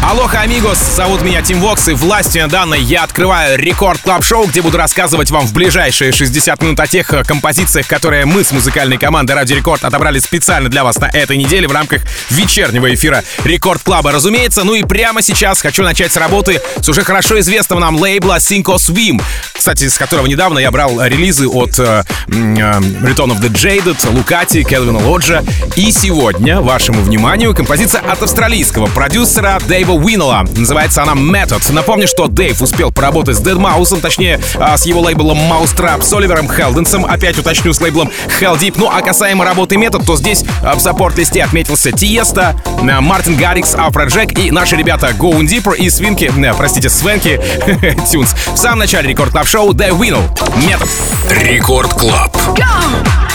Aloha, amigos! Зовут меня Тим Вокс, и властью данной я открываю Record Club Show, где буду рассказывать вам в ближайшие 60 минут о тех э, композициях, которые мы с музыкальной командой Ради Рекорд отобрали специально для вас на этой неделе в рамках вечернего эфира Record Club'а, разумеется. Ну и прямо сейчас хочу начать с работы с уже хорошо известного нам лейбла Synco Swim, кстати, с которого недавно я брал релизы от э, э, Return of the Jaded, Лукати, Келвина Лоджа. И сегодня вашему вниманию композиция от австралийского продюсера Дэйва Дэйва Уиннелла. Называется она Method. Напомню, что Дэйв успел поработать с Deadmau5, точнее, а, с его лейблом Mousetrap, с Оливером Хелденсом, опять уточню, с лейблом Hell Deep. Ну, а касаемо работы Method, то здесь а, в саппорт-листе отметился Тиеста, а, Мартин Гаррикс, Афра Джек и наши ребята Going Deeper и Свинки, простите, Swanky Tunes. В самом начале Record Club Show Dave Winnel. Method. Record Club. Go!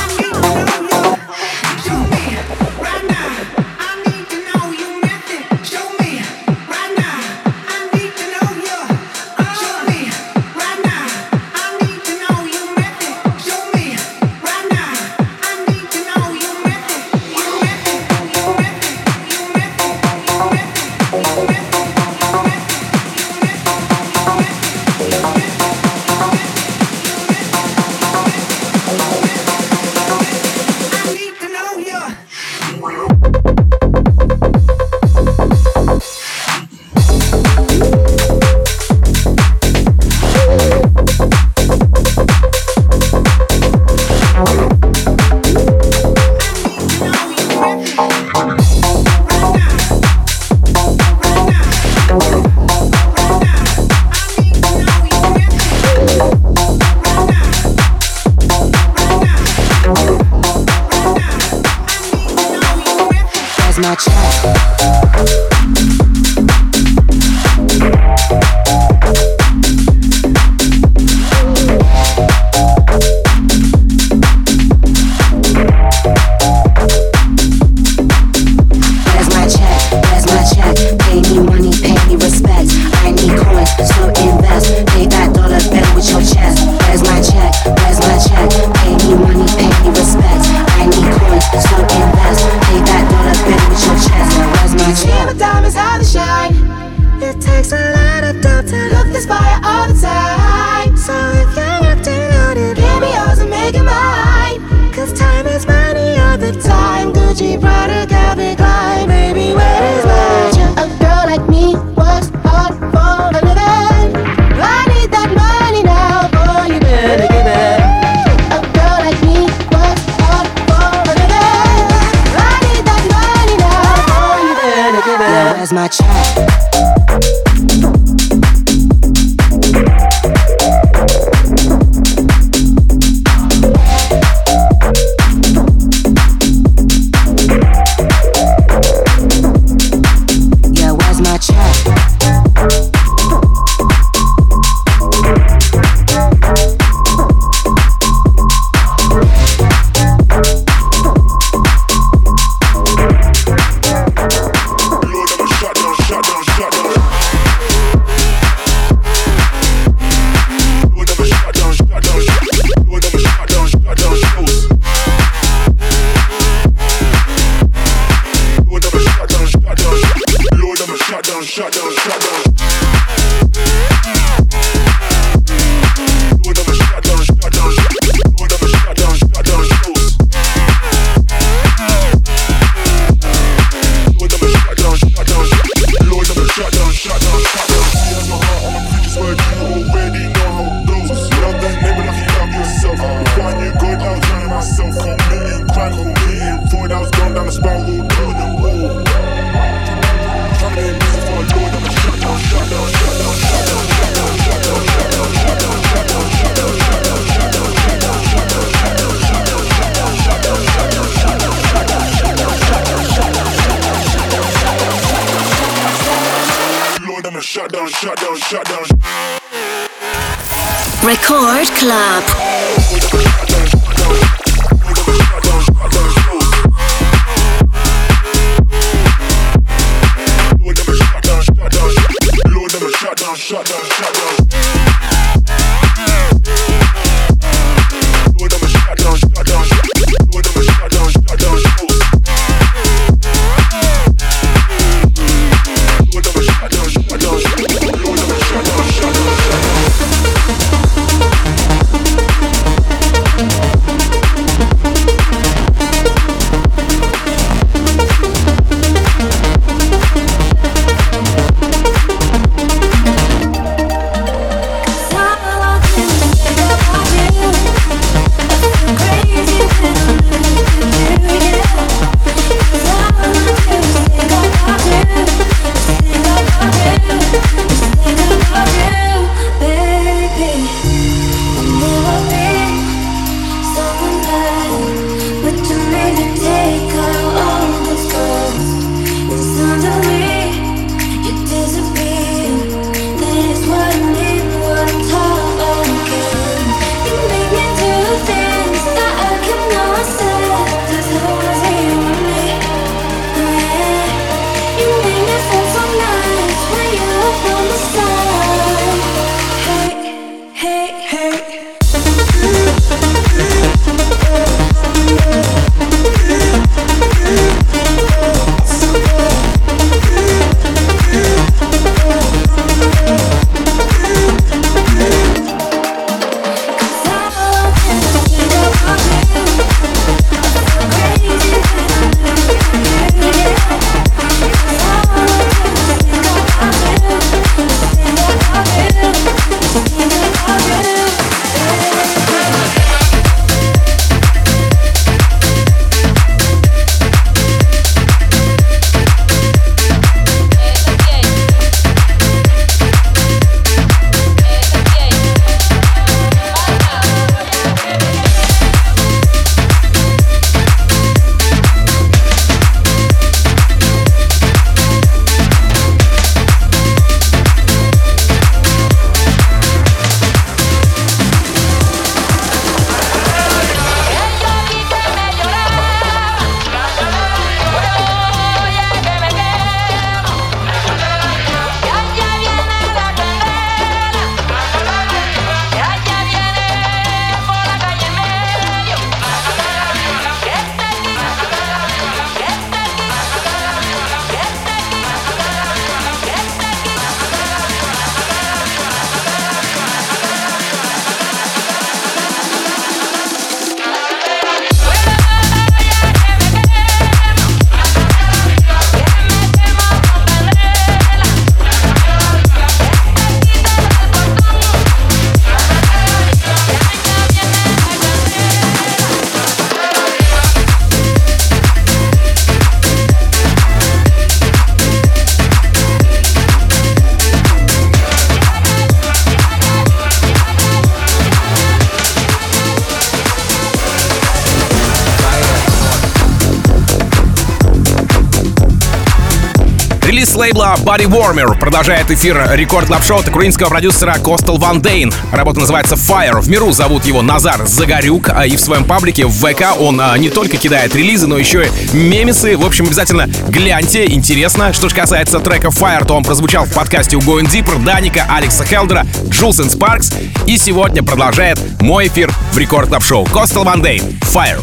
Лейбла Body Warmer продолжает эфир Record Club Show от украинского продюсера Костел Ван Дейн. Работа называется Fire. В миру зовут его Назар Загорюк, а и в своем паблике в ВК он а, не только кидает релизы, но еще и мемесы. В общем, обязательно гляньте, интересно. Что же касается трека Fire, то он прозвучал в подкасте у Going Deeper, Даника, Алекса Хелдера, Джулс Спаркс. И сегодня продолжает мой эфир в Record Club Show Костел Ван Дейн. Fire.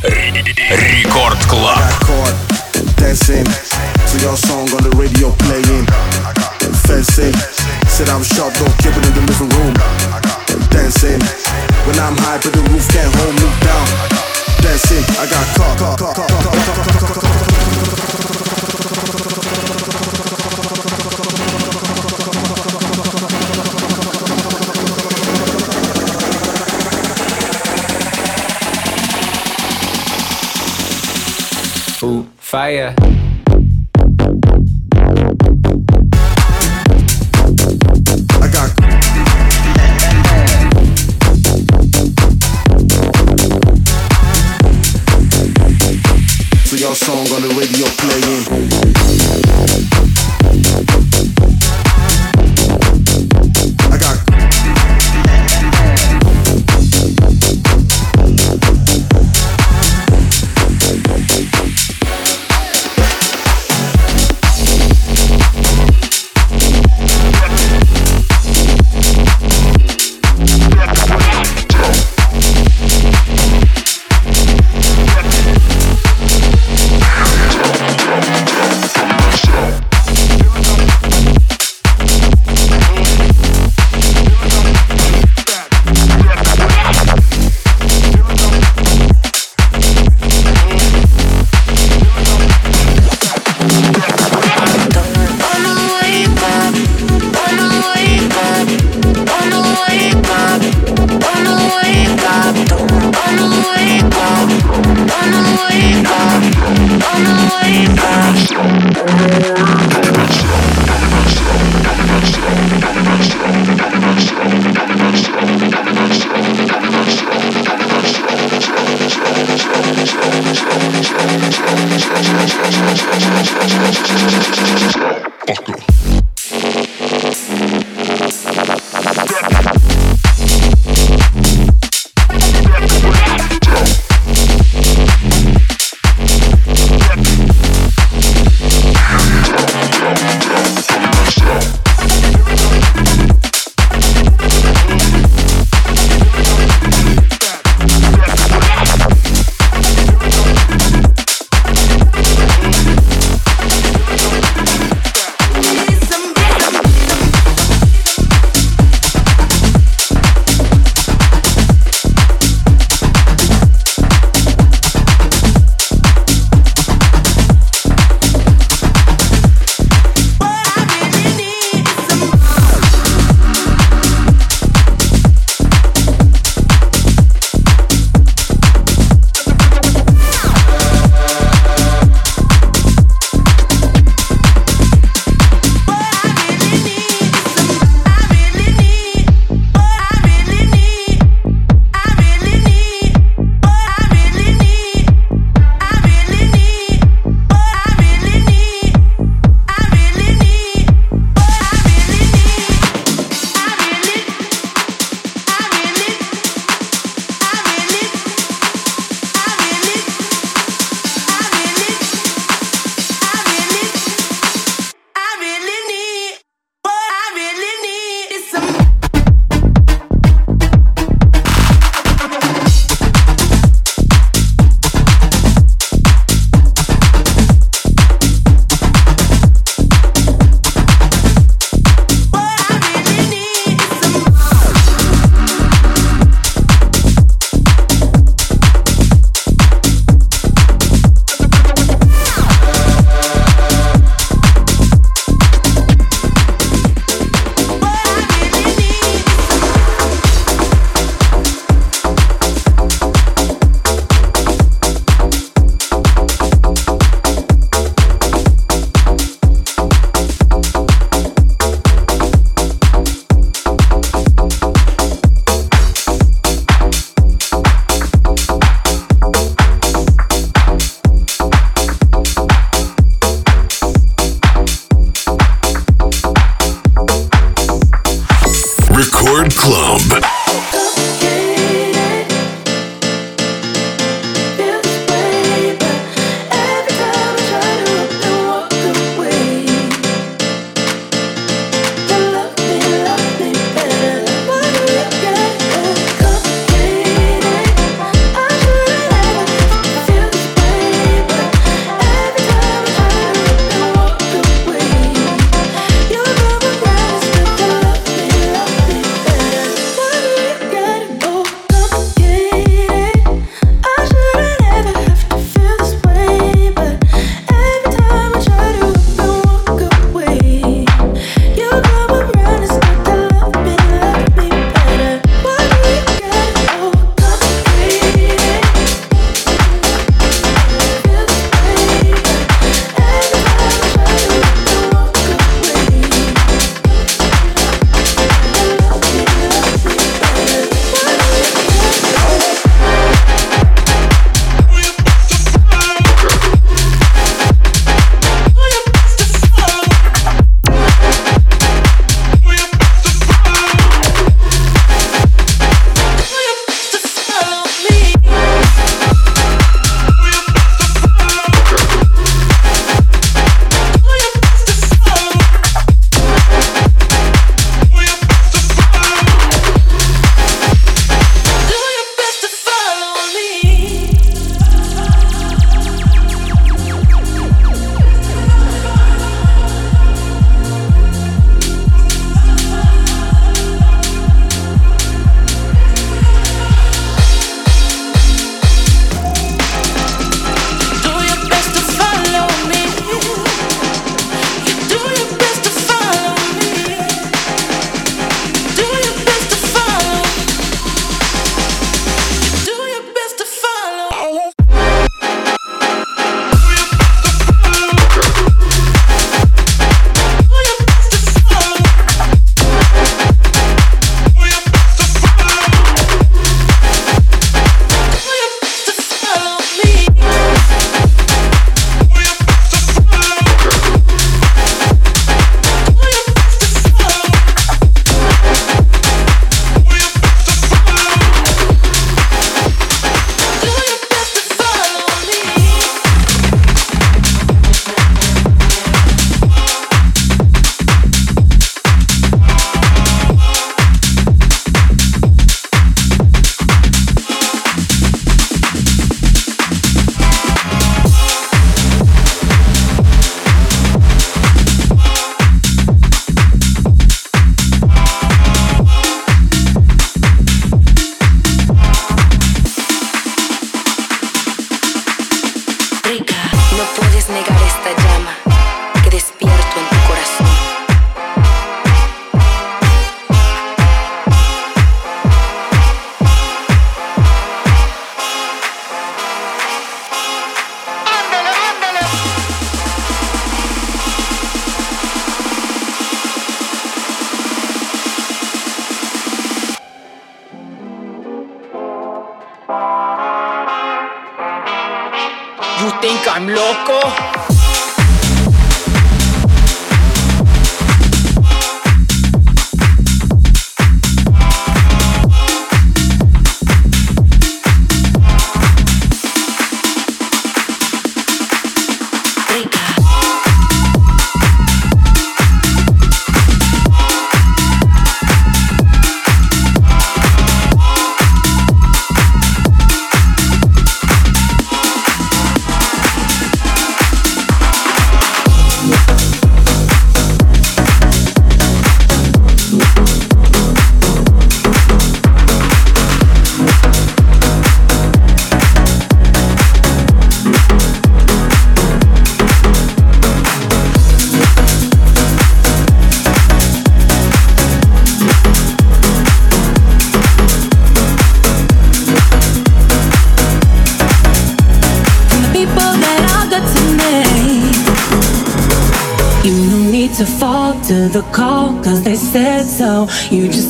Record Club. dancing to your song on the radio playing. Fencing, said I'm sharp, don't keep it in the living room. Dancing, when I'm high, but the roof can't hold me down. Dancing, I got caught. caught, caught, caught, caught, caught, Ooh, fire. Song on the radio playing.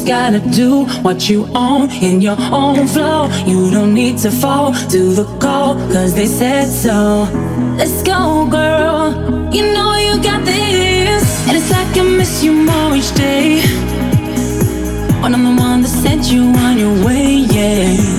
Just gotta do what you own in your own flow. You don't need to fall to the call, cause they said so. Let's go, girl. You know you got this. And it's like I miss you more each day. When I'm the one that sent you on your way, yeah.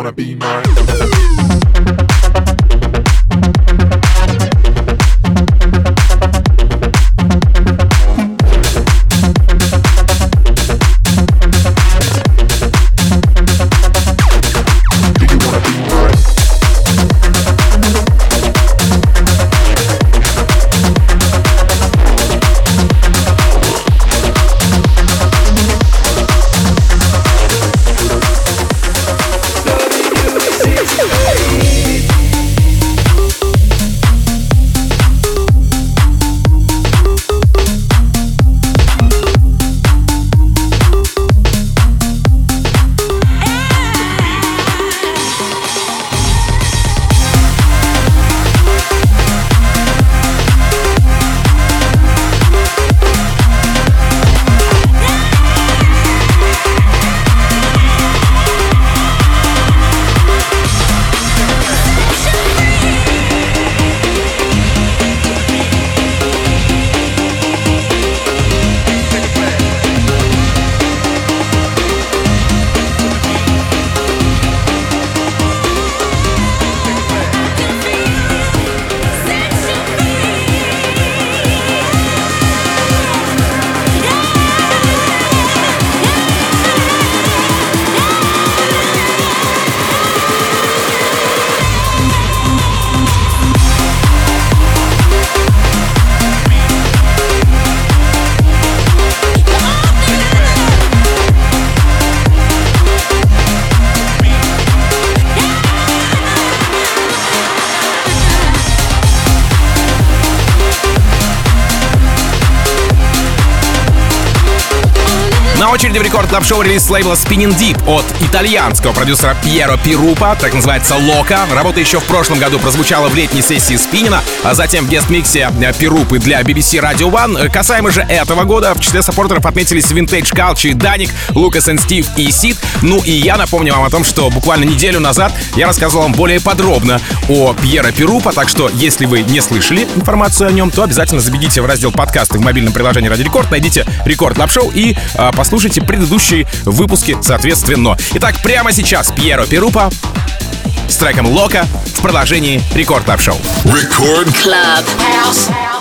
Wanna be mine? Очереди в Record Club Show релиз лейбла Spinnin' Deep от итальянского продюсера Пьеро Пирупа, так называется Loca. Работа еще в прошлом году прозвучала в летней сессии Спинина, а затем в guest-миксе Пирупы для BBC Radio One. Касаемо же этого года, в числе саппортеров отметились Vintage Culture, Даник, Лукас и Стив и Сид. Ну и я напомню вам о том, что буквально неделю назад я рассказывал вам более подробно о Пьеро Пирупа, так что если вы не слышали информацию о нем, то обязательно забегите в раздел подкасты в мобильном приложении Ради Рекорд, найдите Record Club Show и э, послушайте послушайте предыдущие выпуски соответственно. Итак, прямо сейчас Пьеро Перупа с треком Loca в продолжении Record Club Show. Record Club. see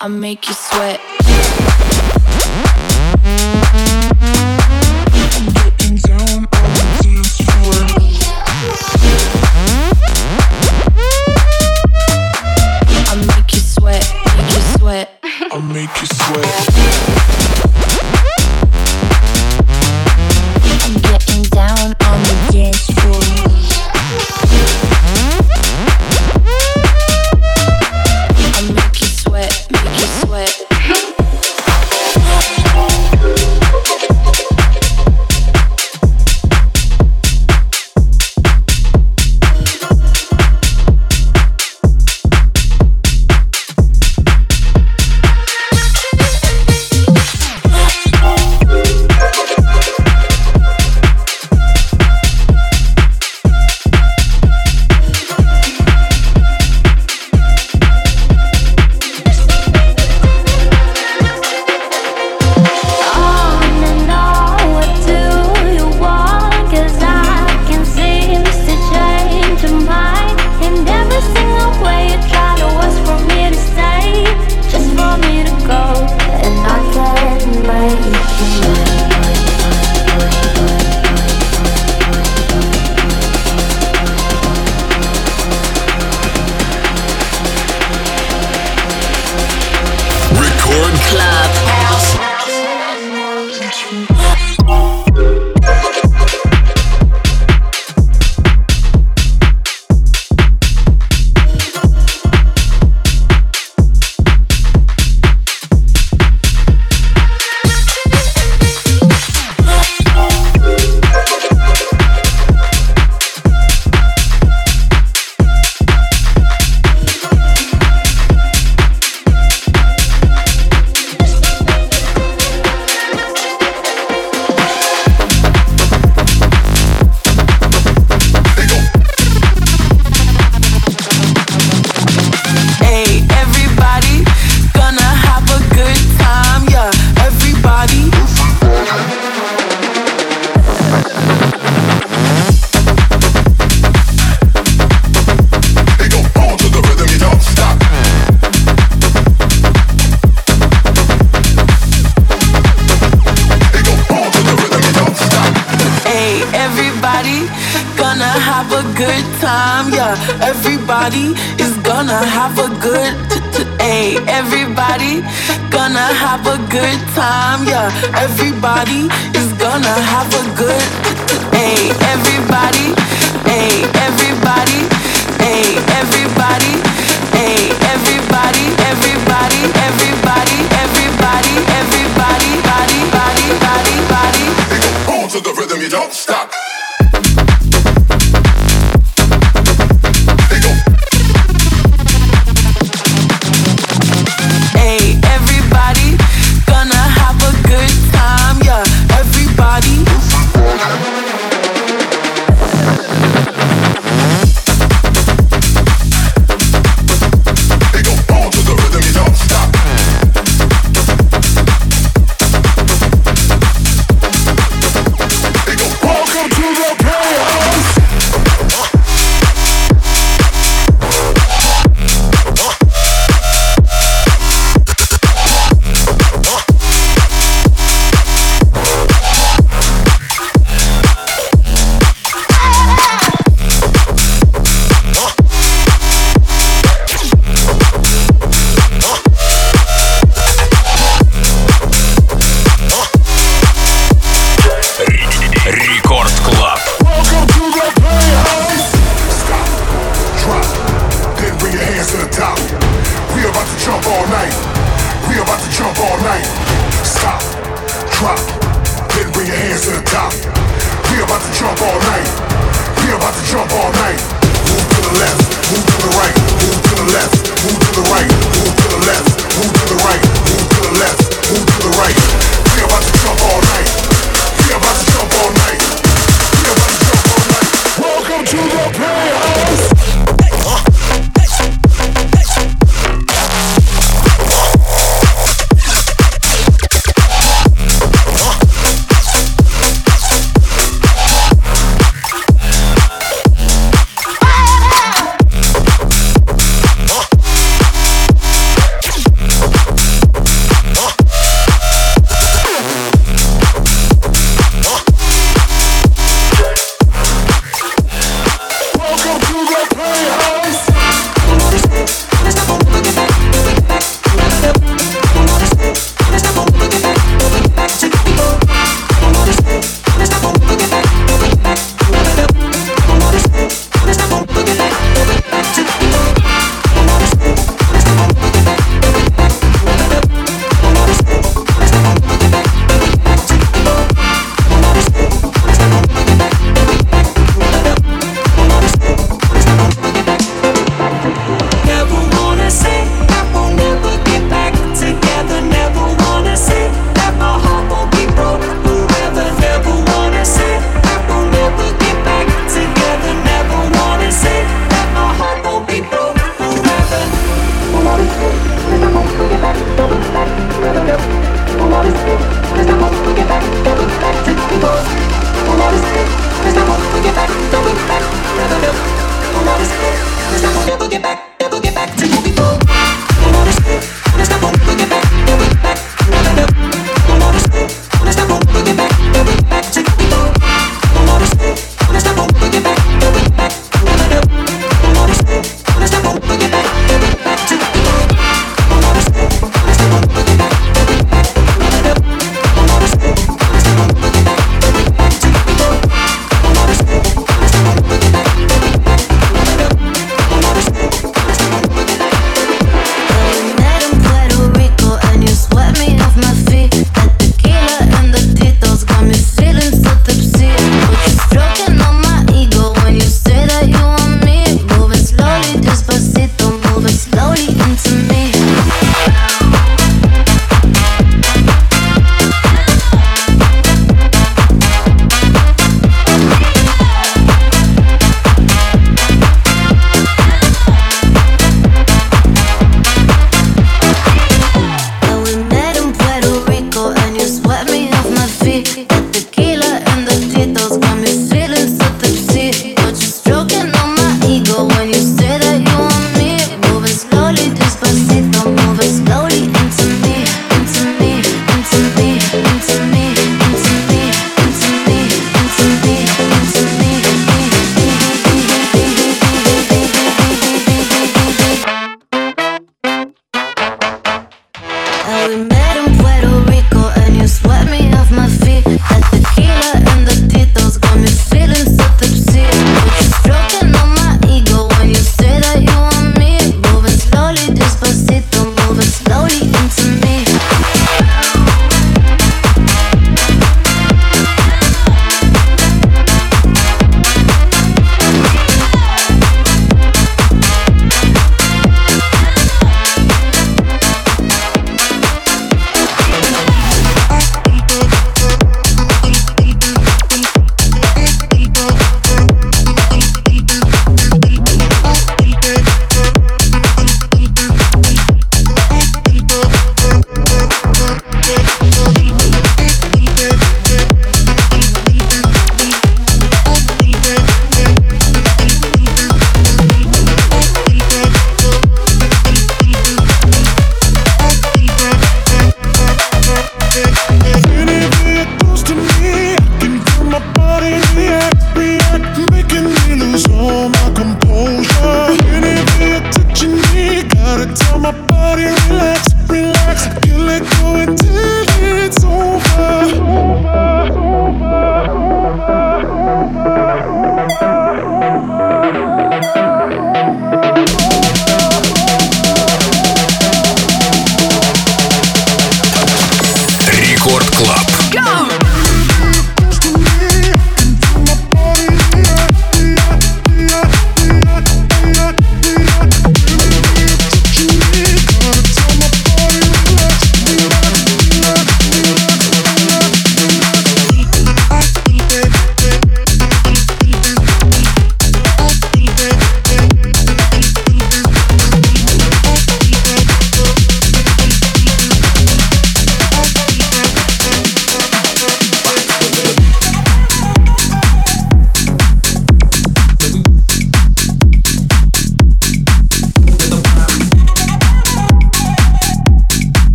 I make you sweat.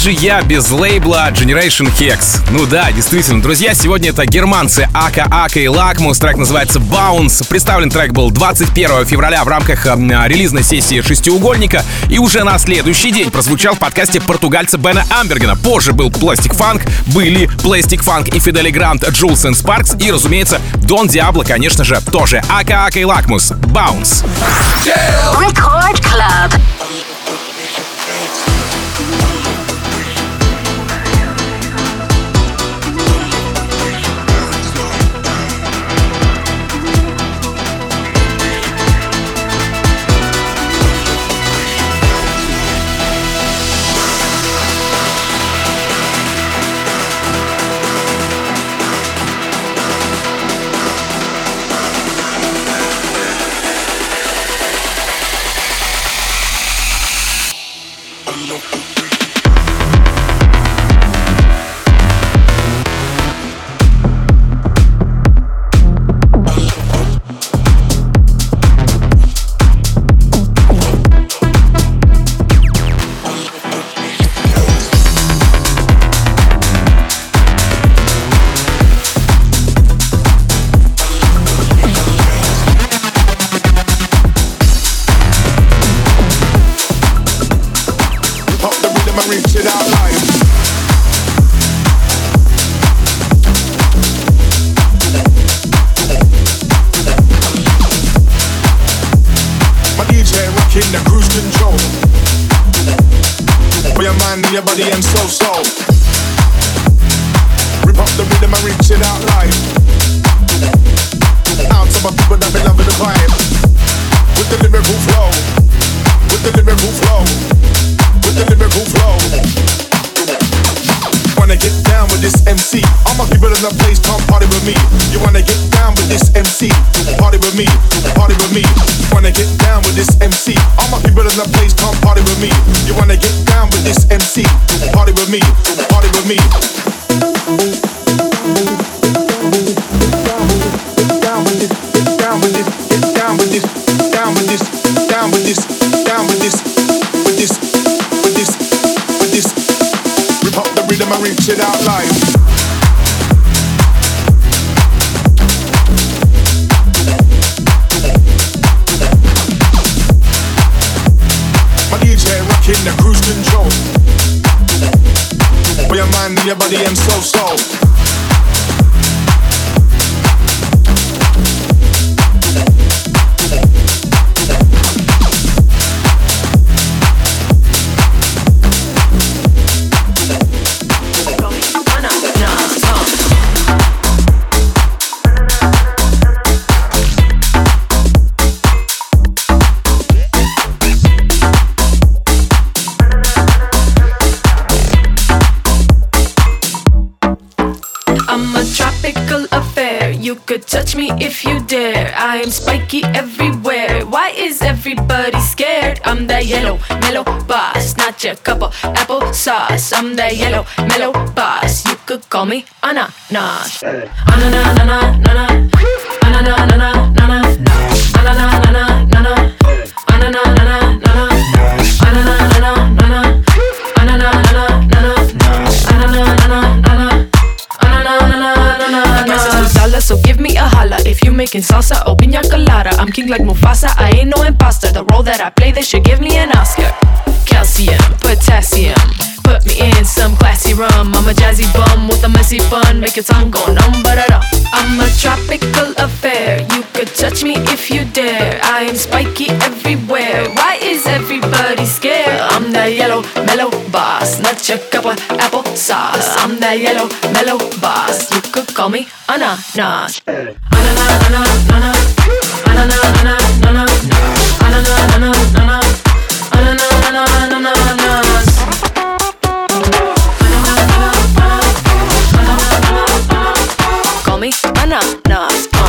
Же я без лейбла Generation Hex? Ну да, действительно, друзья, сегодня это германцы Ака Ака и Лакмус. Трек называется Bounce. Представлен трек был 21 февраля в рамках э, релизной сессии «Шестиугольника». И уже на следующий день прозвучал в подкасте португальца Бена Амбергена. Позже был Plastic Funk, были Plastic Funk и Фидели Грант, Джулс и Спаркс. И, разумеется, Дон Диабло, конечно же, тоже. Ака Ака и Лакмус. Bounce. Record. Lyrical flow. With the lyrical flow. With the lyrical flow. Wanna get down with this MC? All my people in the place come party with me. You wanna get down with this MC? Party with me, party with me. You Wanna get down with this MC? All my people in the place come party with me. You wanna get down with this MC? Party with me, party with me. out life. Dare. I am spiky everywhere. Why is everybody scared? I'm that yellow, mellow boss, not your cup of apple sauce. I'm that yellow, mellow boss. You could call me ananas. Ananas, ananas, ananas. Ananas, ananas, ananas. So give me a holla if you making salsa or pina colada. I'm king like Mufasa, I ain't no imposter. The role that I play, they should give me an Oscar. Calcium, potassium, put me in some classy rum. I'm a jazzy bum with a messy bun, make your tongue go numb, but I'm a tropical affair. You could touch me if you dare. I am spiky everywhere. Why is everybody scared? I'm that yellow, mellow boss, not your cup of apple sauce. I'm that yellow, mellow boss. You could call me ananas. Ananas, ananas, ananas. Ananas, ananas, ananas. Ananas, ananas, ananas. Ananas, ananas, ananas. me, I'm not, nah.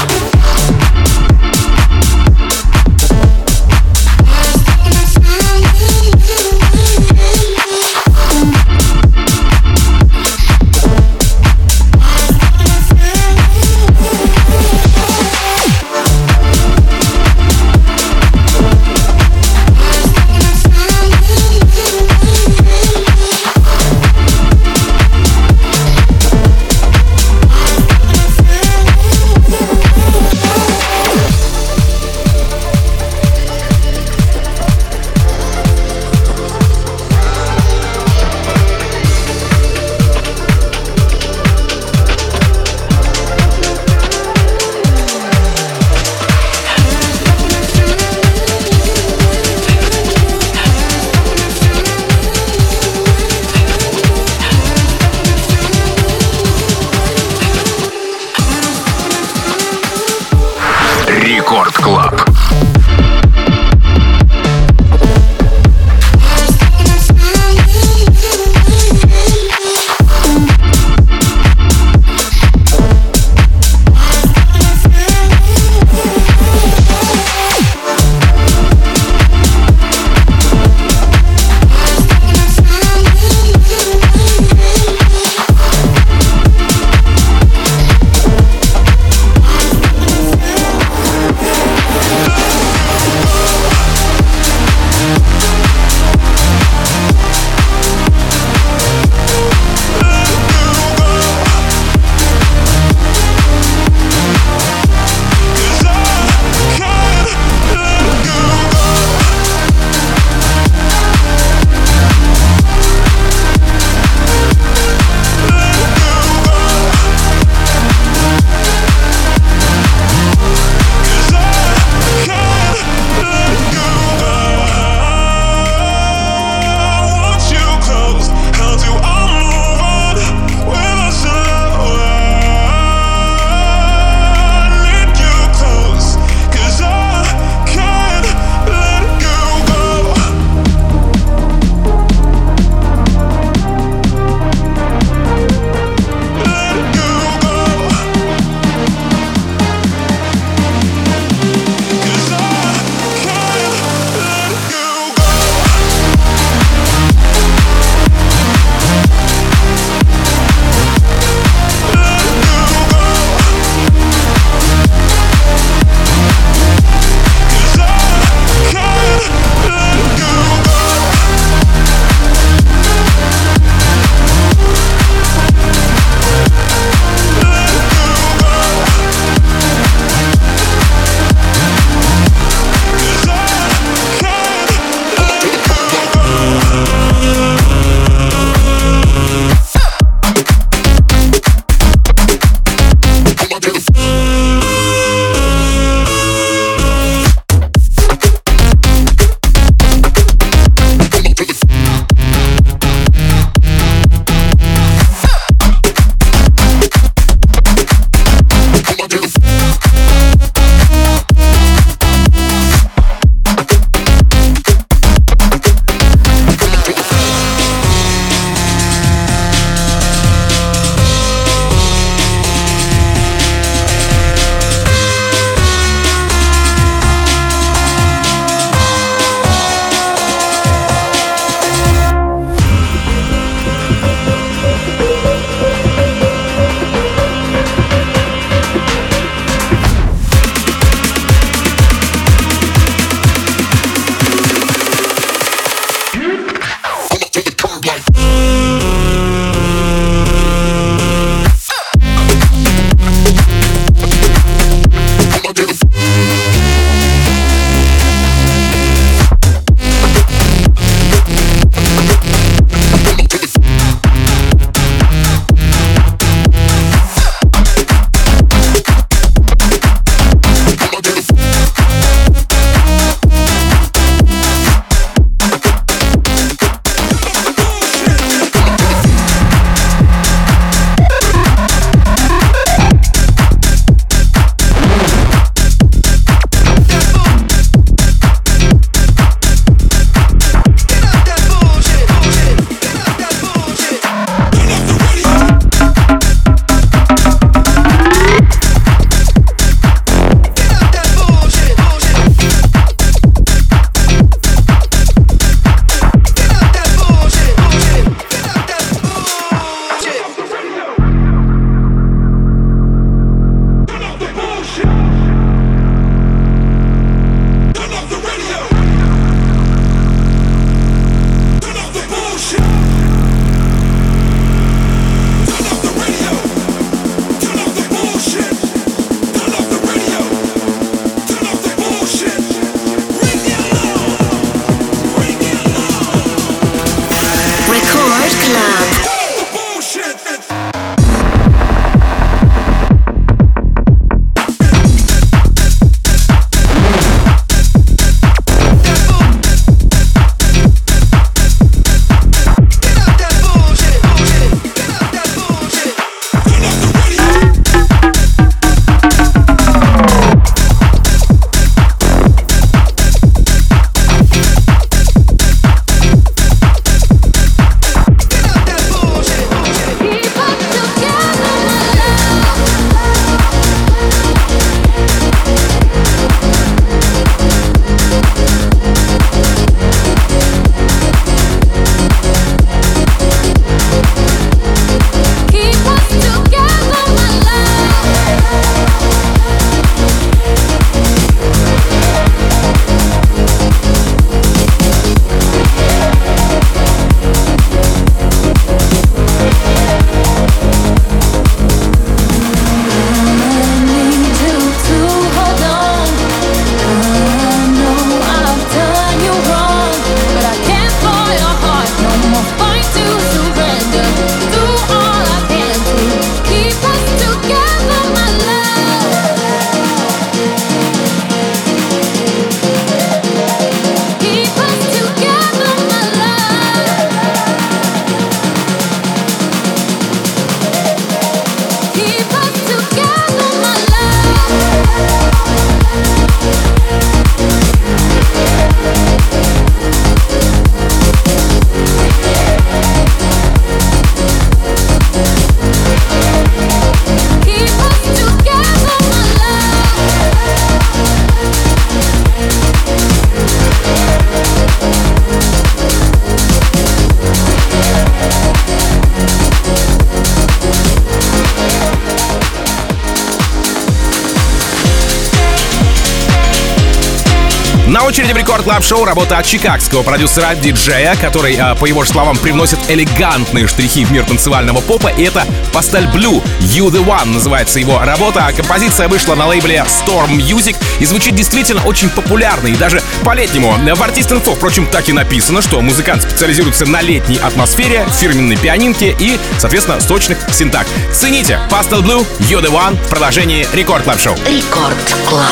Шоу работа от чикагского продюсера-диджея, который, а, по его же словам, привносит элегантные штрихи в мир танцевального попа. И это Pastel Blue You The One называется его работа. А композиция вышла на лейбле Storm Music и звучит действительно очень популярно и даже по-летнему. В artist info, впрочем, так и написано, что музыкант специализируется на летней атмосфере, фирменной пианинке и, соответственно, сочных синтах. Цените Pastel Blue You The One в продолжении Record Club Show. Рекорд Клаб.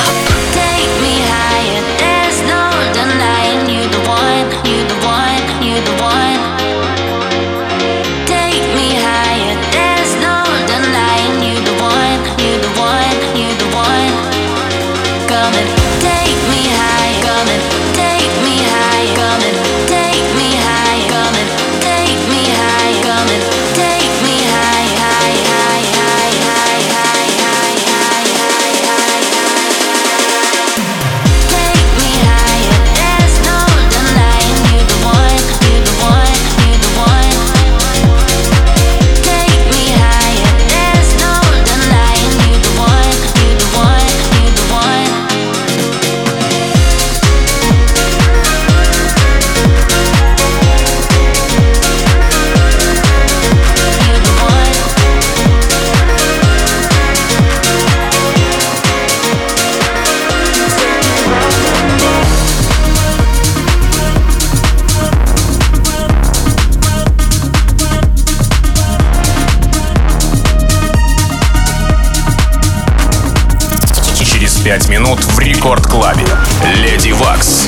Take me Рекорд Клабе. Леди Вакс.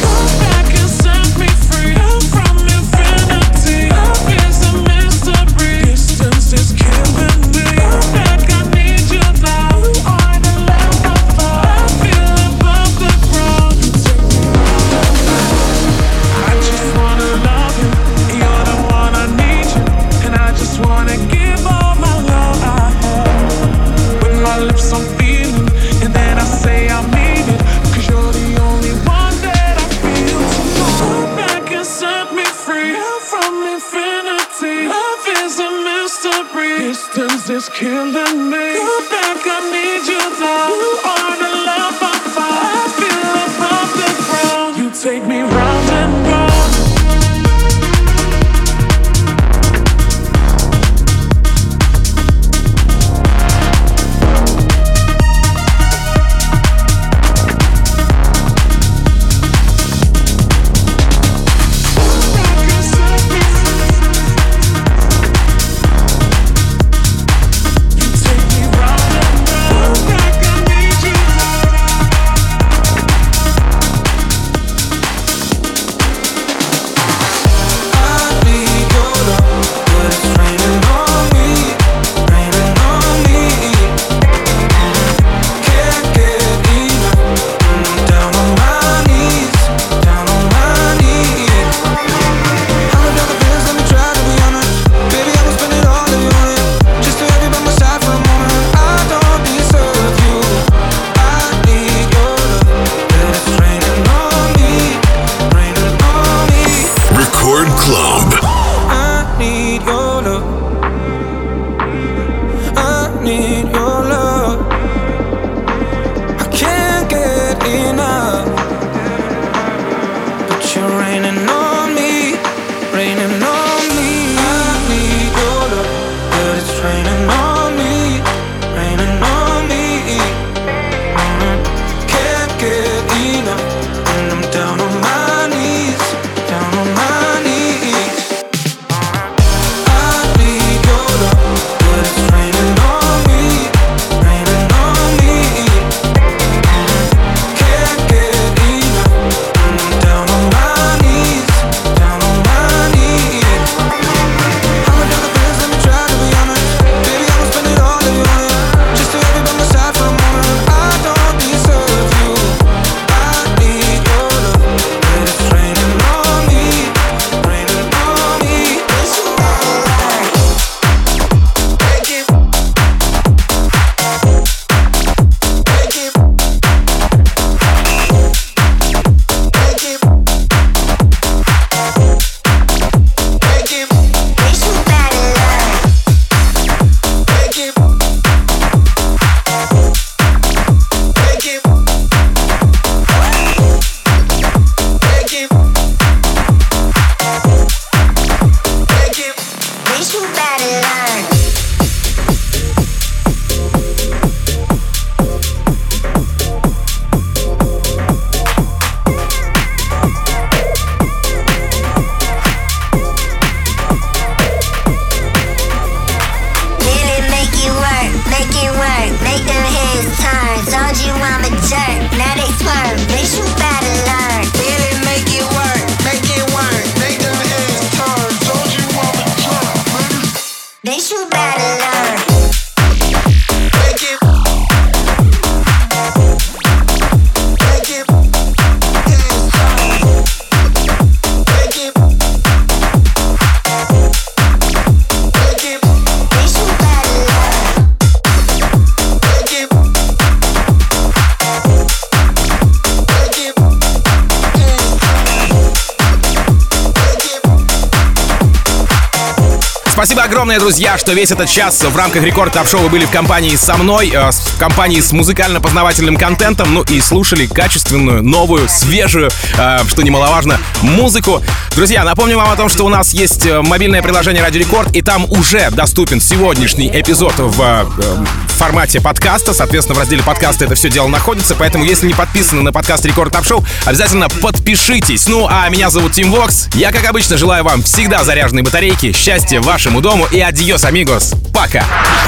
Спасибо огромное, друзья, что весь этот час в рамках Record Club Show вы были в компании со мной, э, в компании с музыкально-познавательным контентом, ну и слушали качественную, новую, свежую, э, что немаловажно, музыку. Друзья, напомню вам о том, что у нас есть э, мобильное приложение Радио Рекорд, и там уже доступен сегодняшний эпизод в формате подкаста. Соответственно, в разделе подкаста это все дело находится, поэтому если не подписаны на подкаст Record Club Show, обязательно подпишитесь. Ну, а меня зовут Tim Vox. Я, как обычно, желаю вам всегда заряженной батарейки, счастья вашему дому и adiós, amigos. Пока!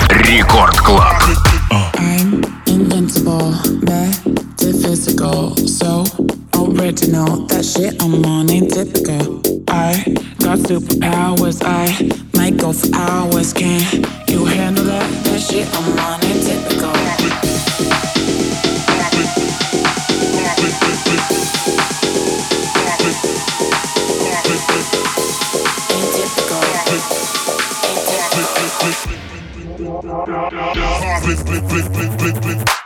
Рекорд Клаб. I'm invincible, back to physical, so original. That shit I'm on ain't typical. I got superpowers, I might go for hours. Can you handle that? she on money, typical. Blip, blip.